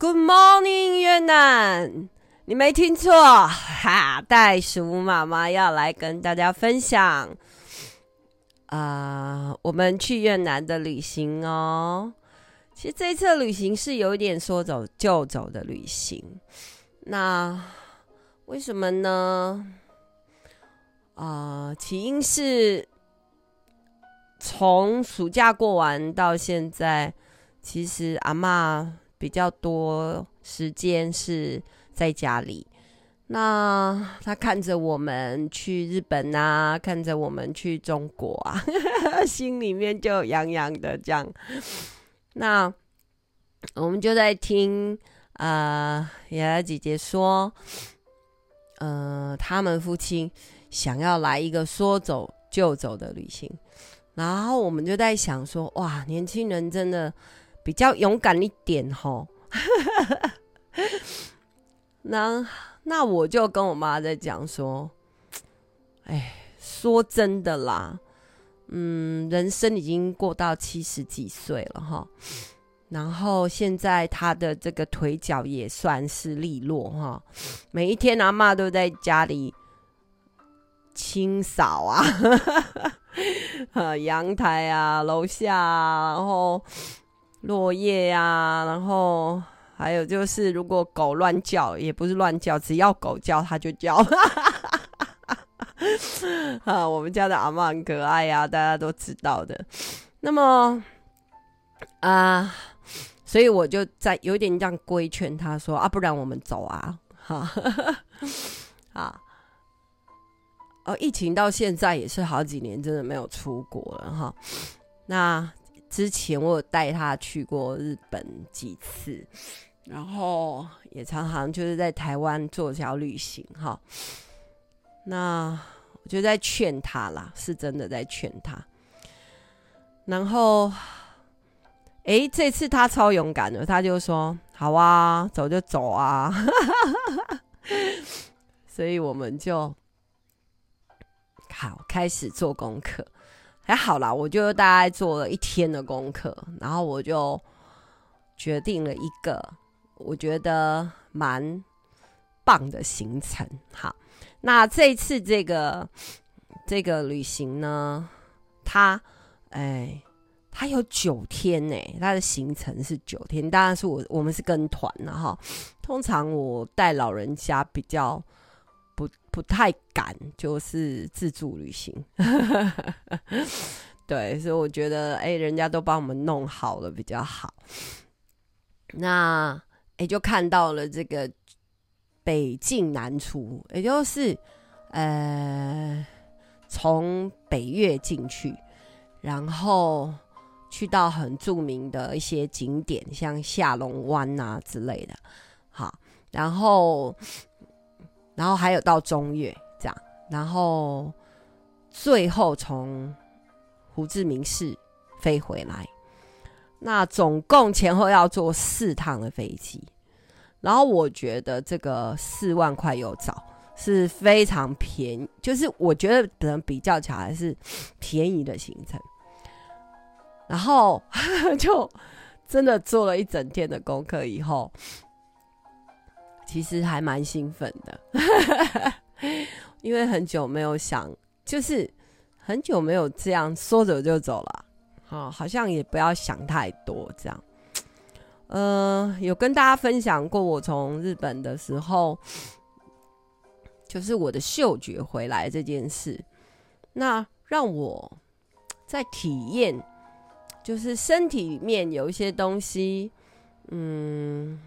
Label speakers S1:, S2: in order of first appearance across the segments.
S1: Good morning，越南，你没听错，哈，袋鼠妈妈要来跟大家分享，啊、我们去越南的旅行哦。其实这一次旅行是有一点说走就走的旅行，那为什么呢？啊、起因是。从暑假过完到现在，其实阿嬷比较多时间是在家里。那他看着我们去日本啊，看着我们去中国啊，心里面就痒痒的这样。那我们就在听啊，雅、呃、雅姐姐说，呃，他们夫妻想要来一个说走就走的旅行。然后我们就在想说，哇，年轻人真的比较勇敢一点吼。那那我就跟我妈在讲说，哎，说真的啦，嗯，人生已经过到七十几岁了哈。然后现在他的这个腿脚也算是利落哈。每一天阿妈都在家里清扫啊。阳台啊，楼下啊，然后落叶啊，然后还有就是，如果狗乱叫，也不是乱叫，只要狗叫，它就叫。啊，我们家的阿嬷很可爱呀，大家都知道的。那么啊、所以我就在有点这样规劝他说啊，不然我们走啊，哈，啊。哦，疫情到现在也是好几年，真的没有出国了哈。那之前我有带他去过日本几次，然后也常常就是在台湾做小旅行哈。那我就在劝他啦，是真的在劝他。然后，哎，这次他超勇敢的，他就说：“好啊，走就走啊。”所以我们就。好，开始做功课，还好啦，我就大概做了一天的功课，然后我就决定了一个我觉得蛮棒的行程。好，那这次这个这个旅行呢，它哎，它有九天呢，它的行程是九天，当然是我我们是跟团的哈。通常我带老人家比较。不不太敢，就是自助旅行，对，所以我觉得，哎、人家都帮我们弄好了比较好。那哎、就看到了这个北进南出，也就是呃，从北越进去，然后去到很著名的一些景点，像下龙湾啊之类的，好，然后。然后还有到中越这样，然后最后从胡志明市飞回来，那总共前后要坐四趟的飞机，然后我觉得这个四万块有找是非常便宜，就是我觉得可能比较起来是便宜的行程，然后 就真的做了一整天的功课以后。其实还蛮兴奋的，因为很久没有想，就是很久没有这样说走就走了，好，好像也不要想太多这样。呃，有跟大家分享过，我从日本的时候，就是我的嗅觉回来这件事，那让我在体验，就是身体里面有一些东西，嗯。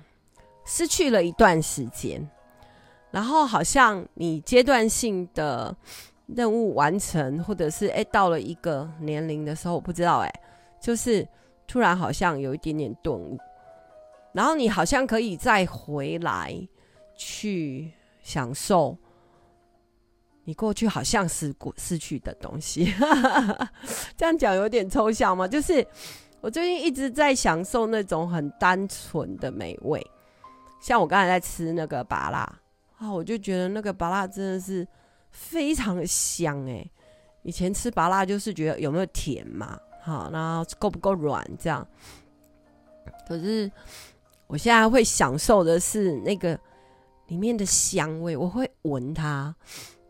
S1: 失去了一段时间，然后好像你阶段性的任务完成，或者是哎到了一个年龄的时候，我不知道哎，就是突然好像有一点点顿悟，然后你好像可以再回来去享受你过去好像是过失去的东西，这样讲有点抽象吗？就是我最近一直在享受那种很单纯的美味。像我刚才在吃那个芭乐啊，我就觉得那个芭乐真的是非常的香哎。以前吃芭乐就是觉得有没有甜嘛，好，然后够不够软这样。可是我现在会享受的是那个里面的香味，我会闻它，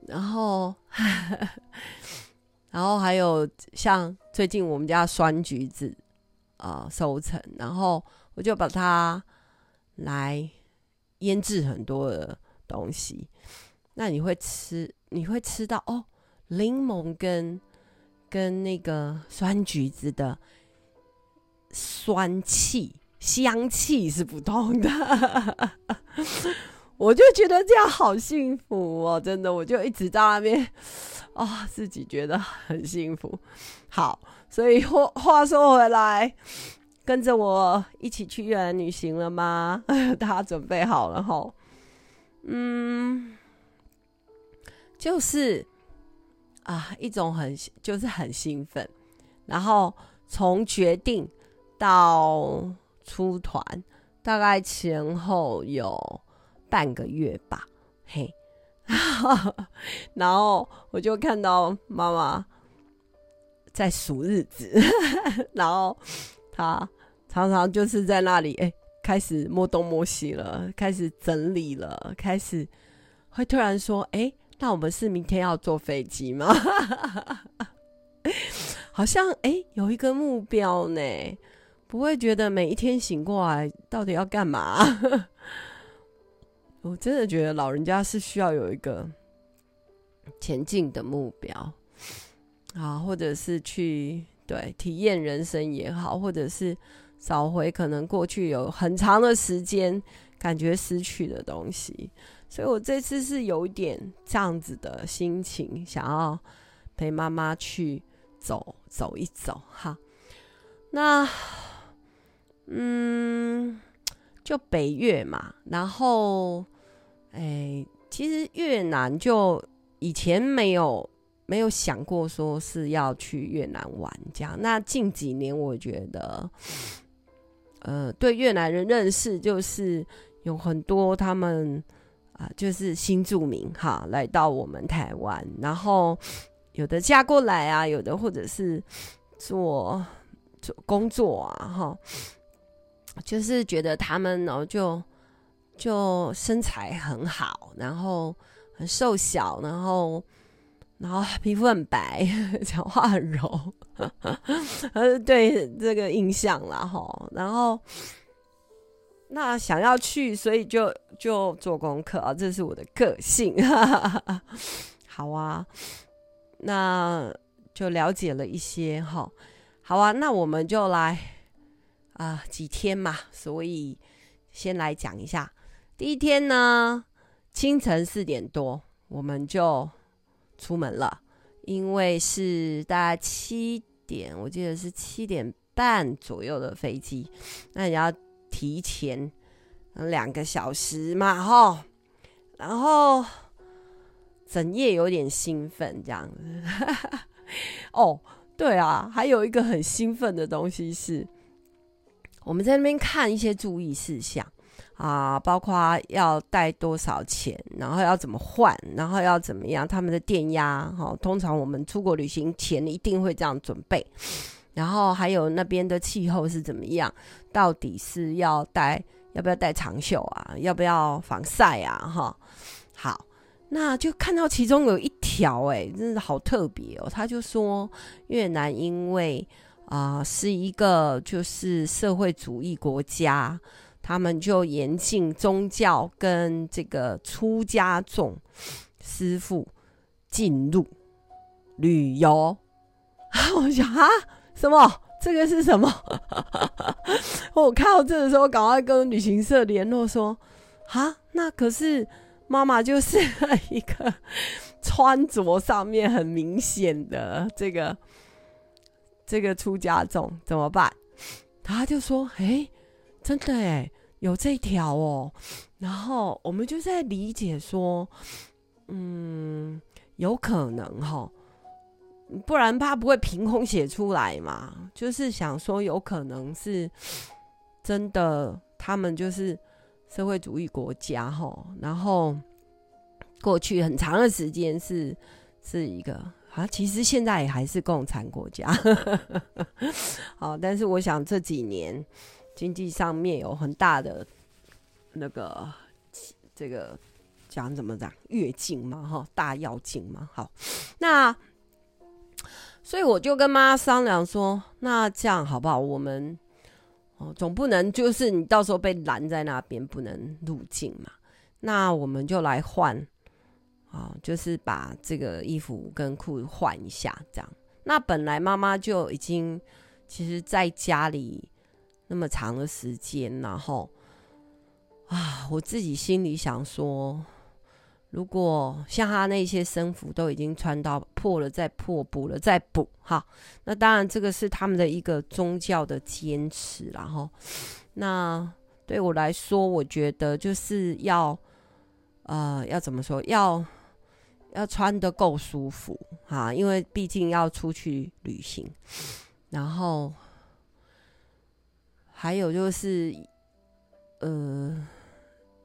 S1: 然后，然后还有像最近我们家酸橘子啊、收成，然后我就把它来腌制很多的东西，那你会吃，你会吃到哦，柠檬跟跟那个酸橘子的。酸气、香气是不同的，我就觉得这样好幸福哦！真的，我就一直在那边啊、哦，自己觉得很幸福。好，所以话话说回来，跟着我一起去越南旅行了吗？大家准备好了吼？嗯，就是啊，一种很就是很兴奋，然后从决定。到出团大概前后有半个月吧，嘿，然后我就看到妈妈在数日子，然后他常常就是在那里，哎、开始摸东摸西了，开始整理了，开始会突然说，哎、那我们是明天要坐飞机吗？好像哎、有一个目标呢。不会觉得每一天醒过来到底要干嘛？我真的觉得老人家是需要有一个前进的目标啊，或者是去对体验人生也好，或者是找回可能过去有很长的时间感觉失去的东西。所以我这次是有一点这样子的心情，想要陪妈妈去走走一走哈。那。嗯，就北越嘛，然后，哎，其实越南就以前没有没有想过说是要去越南玩这样。那近几年我觉得，呃，对越南人认识就是有很多他们啊、就是新住民哈，来到我们台湾，然后有的嫁过来啊，有的或者是做做工作啊，哈。就是觉得他们呢，就就身材很好，然后很瘦小，然后然后皮肤很白，讲话很柔，呃，对这个印象啦齁。然后那想要去，所以就就做功课啊，这是我的个性。好啊，那就了解了一些哈。好啊，那我们就来。啊、几天嘛，所以先来讲一下。第一天呢，清晨四点多我们就出门了，因为是大概七点，我记得是七点半左右的飞机，那你要提前两个小时嘛，哈。然后整夜有点兴奋，这样子。哦，对啊，还有一个很兴奋的东西是。我们在那边看一些注意事项啊，包括要带多少钱，然后要怎么换，然后要怎么样，他们的电压哈，通常我们出国旅行前一定会这样准备，然后还有那边的气候是怎么样，到底是要带要不要带长袖啊，要不要防晒啊哈？好，那就看到其中有一条哎，真的好特别哦，他就说越南因为。啊、是一个就是社会主义国家，他们就严禁宗教跟这个出家众师傅进入旅游。我想啊，什么？这个是什么？我看到这个时候，赶快跟旅行社联络说，啊，那可是妈妈就是一个穿着上面很明显的这个。这个出家众怎么办？他就说：“哎，真的哎，有这条哦。”然后我们就在理解说：“嗯，有可能哈，不然他不会凭空写出来嘛。就是想说，有可能是真的，他们就是社会主义国家哈。然后过去很长的时间是是一个。”啊，其实现在也还是共产国家，好，但是我想这几年经济上面有很大的那个这个讲怎么讲月经嘛，哈，大药经嘛，好，那所以我就跟妈妈商量说，那这样好不好？我们哦，总不能就是你到时候被拦在那边不能入境嘛，那我们就来换啊，就是把这个衣服跟裤子换一下，这样。那本来妈妈就已经其实在家里那么长的时间，然后啊，我自己心里想说，如果像他那些僧服都已经穿到破了再破，补了再补，哈，那当然这个是他们的一个宗教的坚持，然后那对我来说，我觉得就是要呃，要怎么说要。要穿得够舒服哈，因为毕竟要出去旅行，然后还有就是，呃，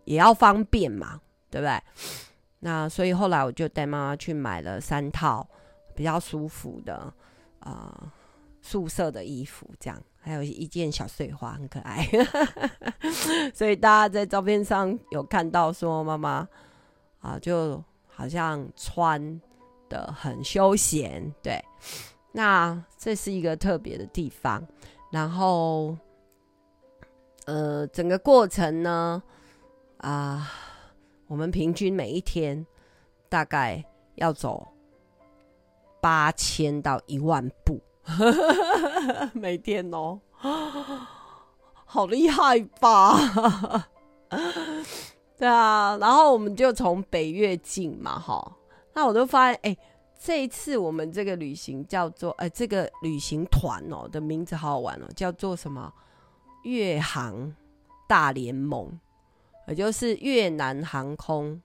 S1: 也要方便嘛，对不对？那所以后来我就带妈妈去买了三套比较舒服的啊、呃、素色的衣服，这样还有一件小碎花，很可爱。所以大家在照片上有看到说妈妈啊就。好像穿得很休闲，对，那这是一个特别的地方。然后，呃，整个过程呢，啊、我们平均每一天大概要走八千到一万步，每天哦，好厉害吧？对啊，然后我们就从北越进嘛，哈，那我都发现，哎，这一次我们这个旅行叫做，哎，这个旅行团哦的名字好好玩哦，叫做什么？越航大联盟，也就是越南航空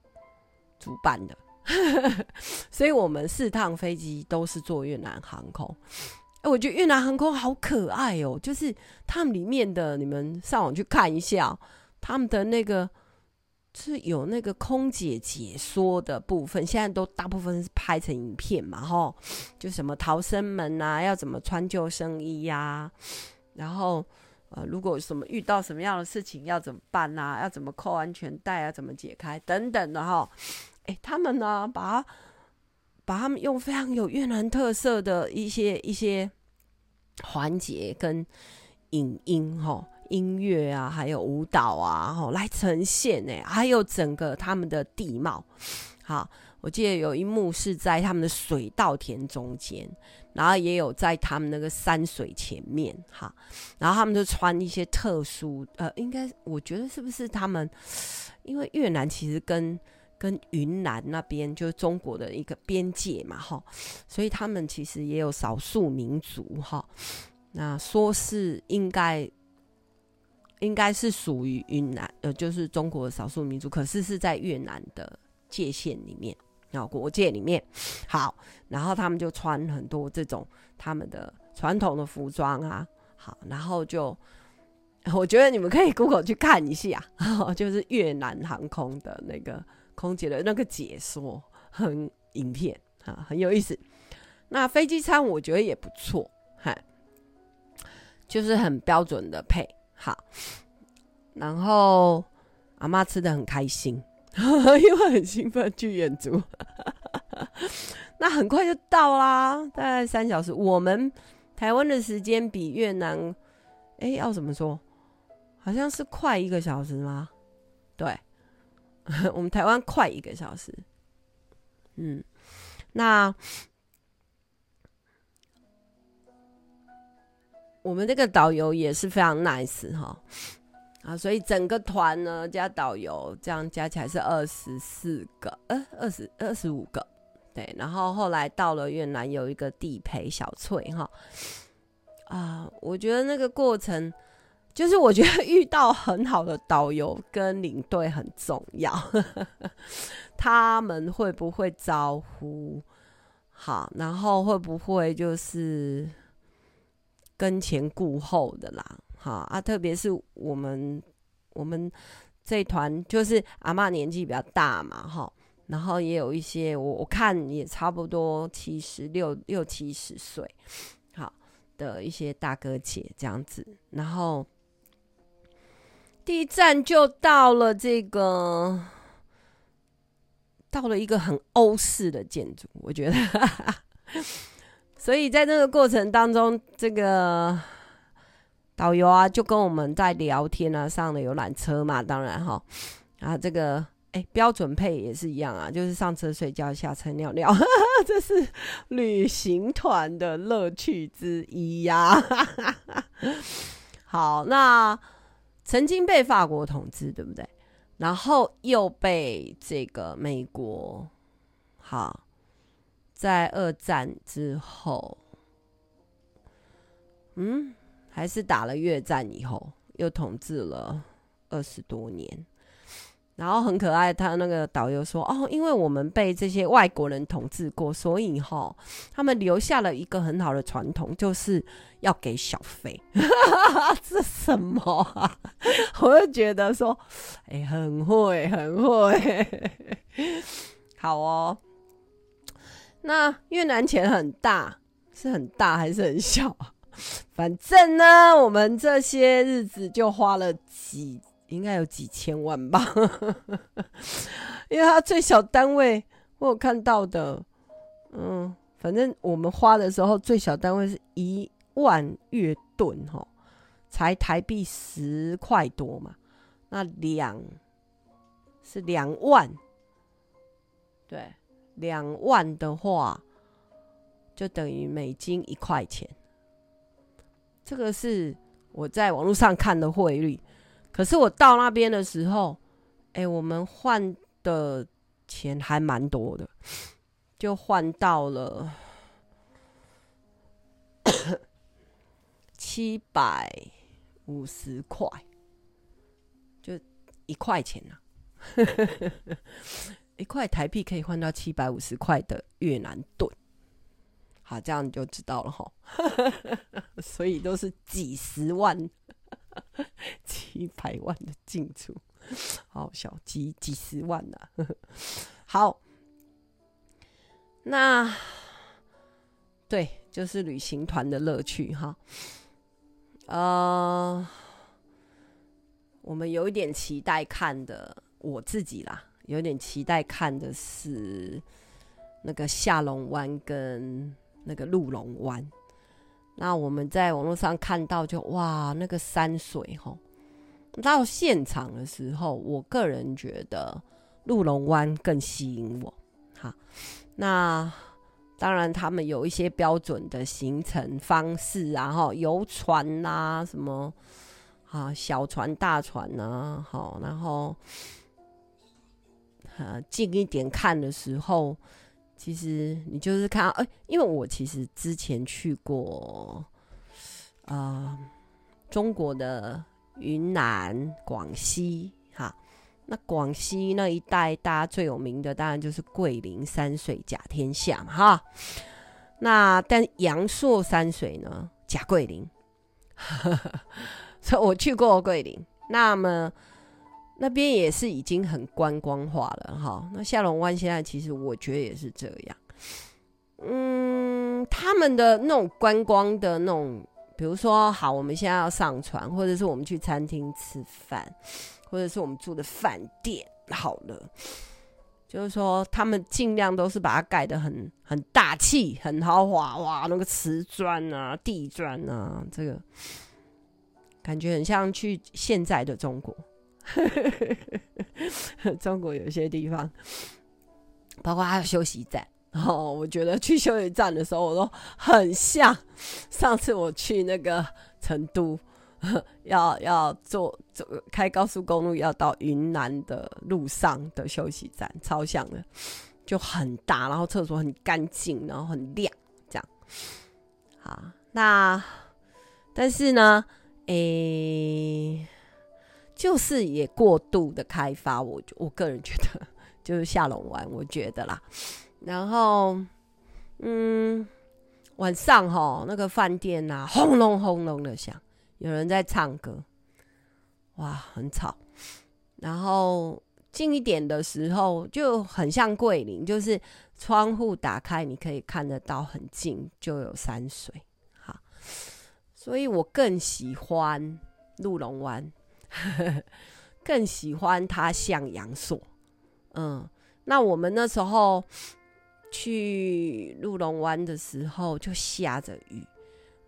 S1: 主办的，所以我们四趟飞机都是坐越南航空。哎，我觉得越南航空好可爱哦，就是他们里面的，你们上网去看一下，他们的那个。是有那个空姐解说的部分，现在都大部分是拍成影片嘛，吼，就什么逃生门啊，要怎么穿救生衣呀、然后呃，如果什么遇到什么样的事情要怎么办啊，要怎么扣安全带啊，怎么解开等等的哈，哎，他们呢，把把他们用非常有越南特色的一些一些环节跟影音哈。音乐啊，还有舞蹈啊，吼，来呈现呢。还有整个他们的地貌，好，我记得有一幕是在他们的水稻田中间，然后也有在他们那个山水前面，哈，然后他们就穿一些特殊，呃，应该我觉得是不是他们，因为越南其实跟跟云南那边就是中国的一个边界嘛，哈，所以他们其实也有少数民族，哈，那说是应该。应该是属于云南，呃，就是中国的少数民族，可是是在越南的界限里面，然后国界里面。好，然后他们就穿很多这种他们的传统的服装啊，好，然后就我觉得你们可以 Google 去看一下，就是越南航空的那个空姐的那个解说，很影片啊，很有意思。那飞机餐我觉得也不错，哈，就是很标准的配。好，然后阿妈吃的很开心，因为很兴奋去远足。那很快就到啦，大概三小时。我们台湾的时间比越南，哎，要怎么说？好像是快一个小时吗？对，我们台湾快一个小时。嗯，那。我们这个导游也是非常 nice 哈，啊，所以整个团呢加导游这样加起来是二十四个，呃，二十二十五个，对。然后后来到了越南，有一个地陪小翠哈，啊，我觉得那个过程就是我觉得遇到很好的导游跟领队很重要，他们会不会招呼好，然后会不会就是。跟前顾后的啦，好啊，特别是我们我们这团就是阿嬷年纪比较大嘛，哈，然后也有一些我我看也差不多七十六六七十岁，好的一些大哥姐这样子，然后第一站就到了这个，到了一个很欧式的建筑，我觉得。所以在这个过程当中，这个导游啊就跟我们在聊天啊，上了游览车嘛，当然哈，啊这个哎标准配也是一样啊，就是上车睡觉，下车尿尿，这是旅行团的乐趣之一呀。好，那曾经被法国统治，对不对？然后又被这个美国，好。在二战之后，嗯，还是打了越战以后，又统治了二十多年。然后很可爱，他那个导游说：“哦，因为我们被这些外国人统治过，所以哈，他们留下了一个很好的传统，就是要给小费。”这什么？我就觉得说，哎、很会，很会，好哦。那越南钱很大，是很大还是很小？反正呢，我们这些日子就花了几，应该有几千万吧。因为他最小单位，我有看到的，嗯，反正我们花的时候最小单位是一万越盾齁，才台币十块多嘛。那两是两万，对。两万的话，就等于美金一块钱。这个是我在网络上看的汇率，可是我到那边的时候，哎、我们换的钱还蛮多的，就换到了 七百五十块，就一块钱啊。一块台币可以换到七百五十块的越南盾，好，这样你就知道了哈。所以都是几十万、几百万的进出，好小几几十万呐、啊。好，那对，就是旅行团的乐趣哈。呃，我们有一点期待看的，我自己啦。有点期待看的是那个下龙湾跟那个鹿龙湾。那我们在网络上看到就，哇，那个山水齁。到现场的时候，我个人觉得鹿龙湾更吸引我。好，那当然他们有一些标准的行程方式啊，哈，游船呐、啊，什么啊，小船、大船呐、啊，好，然后。呃，近一点看的时候，其实你就是看，哎、因为我其实之前去过，啊、中国的云南、广西，哈，那广西那一带，大家最有名的当然就是桂林山水甲天下嘛，哈。那但阳朔山水呢，甲桂林，所以我去过桂林，那么。那边也是已经很观光化了哈。那下龙湾现在其实我觉得也是这样。嗯，他们的那种观光的那种，比如说，好，我们现在要上船，或者是我们去餐厅吃饭，或者是我们住的饭店，好了，就是说他们尽量都是把它盖得很很大气、很豪华，哇，那个瓷砖啊、地砖啊，这个感觉很像去现在的中国。中国有些地方，包括还有休息站哦。我觉得去休息站的时候，我都很像上次我去那个成都，要要坐坐开高速公路要到云南的路上的休息站，超像的，就很大，然后厕所很干净，然后很亮，这样。好，那但是呢，诶、就是也过度的开发，我我个人觉得就是下龙湾，我觉得啦。然后，嗯，晚上齁，那个饭店呐，轰隆轰隆的响，有人在唱歌，哇，很吵。然后近一点的时候，就很像桂林，就是窗户打开，你可以看得到很近就有山水。好，所以我更喜欢陆龙湾。更喜欢他像阳朔。嗯，那我们那时候去鹿龙湾的时候就下着雨，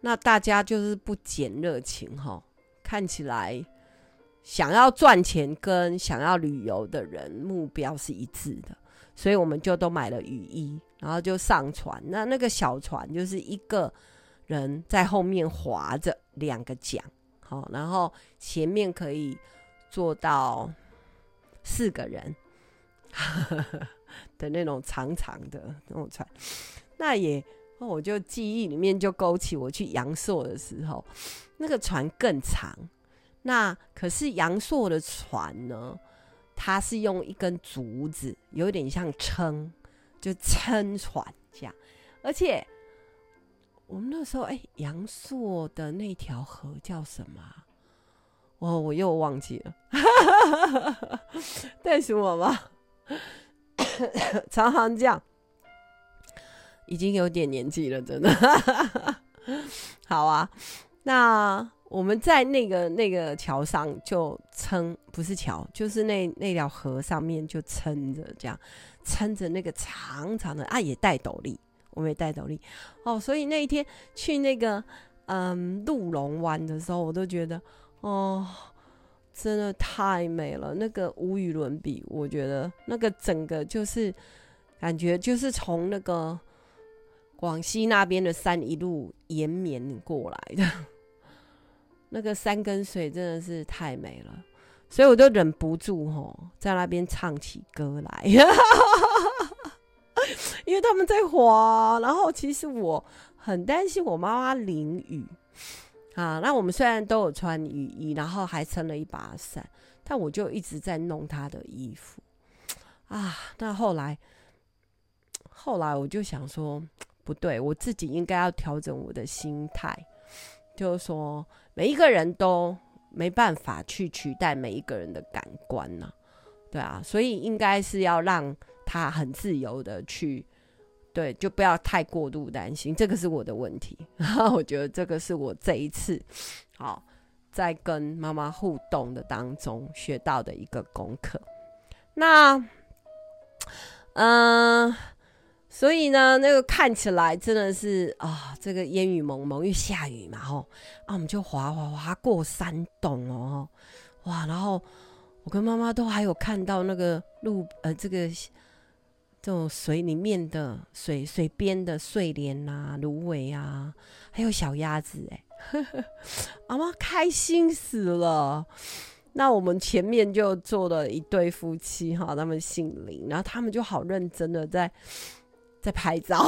S1: 那大家就是不减热情哈，看起来想要赚钱跟想要旅游的人目标是一致的，所以我们就都买了雨衣，然后就上船。那那个小船就是一个人在后面划着两个桨，好，然后前面可以坐到四个人。的那种长长的那种船，那也，我就记忆里面就勾起我去阳朔的时候，那个船更长。那可是阳朔的船呢，它是用一根竹子，有点像撑，就撑船这样。而且我们那时候，哎、阳朔的那条河叫什么？哦，我又忘记了，带什么吗？常常这样，已经有点年纪了，真的。好啊，那我们在那个那个桥上就撑，不是桥，就是那那条河上面就撑着，这样撑着那个长长的啊，也带斗笠，我没带斗笠哦。所以那一天去那个嗯鹿龙湾的时候，我都觉得哦。真的太美了，那个无与伦比。我觉得那个整个就是感觉就是从那个广西那边的山一路延绵过来的，那个山跟水真的是太美了，所以我就忍不住吼在那边唱起歌来，因为他们在滑，然后其实我很担心我妈妈淋雨。啊，那我们虽然都有穿雨衣，然后还撑了一把伞，但我就一直在弄她的衣服。啊，那后来，后来我就想说，不对，我自己应该要调整我的心态，就是说，每一个人都没办法去取代每一个人的感官呐，对啊，所以应该是要让他很自由的去。对，就不要太过度担心，这个是我的问题。然后我觉得这个是我这一次好在跟妈妈互动的当中学到的一个功课。那，嗯、所以呢，那个看起来真的是啊，这个烟雨蒙蒙，因为下雨嘛，吼，啊，我们就滑滑滑过山洞哦，哇，然后我跟妈妈都还有看到那个路，呃，这个。这种水里面的水水边的睡莲啊、芦苇啊，还有小鸭子哎，阿妈开心死了。那我们前面就坐了一对夫妻哈，他们姓林，然后他们就好认真的在在拍照，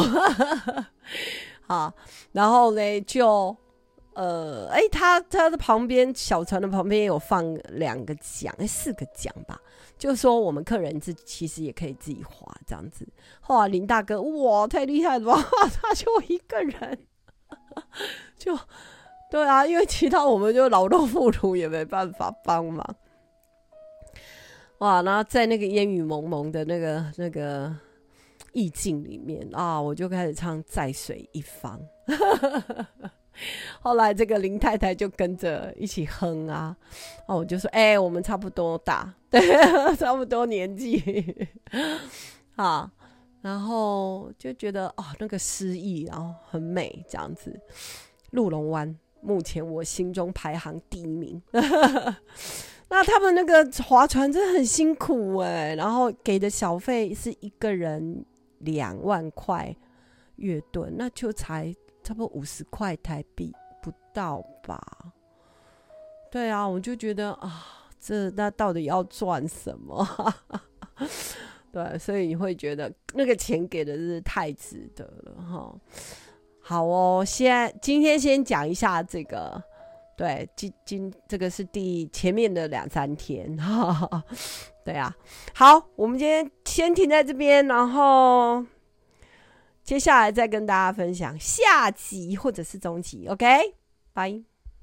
S1: 好，然后呢就呃，哎，他他的旁边小船的旁边有放两个桨，四个桨吧。就说我们客人自其实也可以自己划这样子，哇，林大哥哇太厉害了吧，他就一个人，就对啊，因为其他我们就劳动妇孺也没办法帮忙，哇，然后在那个烟雨蒙蒙的那个那个意境里面啊，我就开始唱在水一方。后来这个林太太就跟着一起哼啊，哦，我就说，哎、我们差不多大，对，差不多年纪，啊，然后就觉得哦，那个诗意，然后很美，这样子。鹿龙湾目前我心中排行第一名。那他们那个划船真的很辛苦哎，然后给的小费是一个人两万块月盾，那就才。差不多五十块台币不到吧？对啊，我就觉得啊，这那到底要赚什么？对，所以你会觉得那个钱给的是太值得了哈。好哦，先今天先讲一下这个，对，今今这个是第前面的两三天哈。对啊，好，我们今天先停在这边，然后。接下来再跟大家分享下集或者是中集，OK，拜。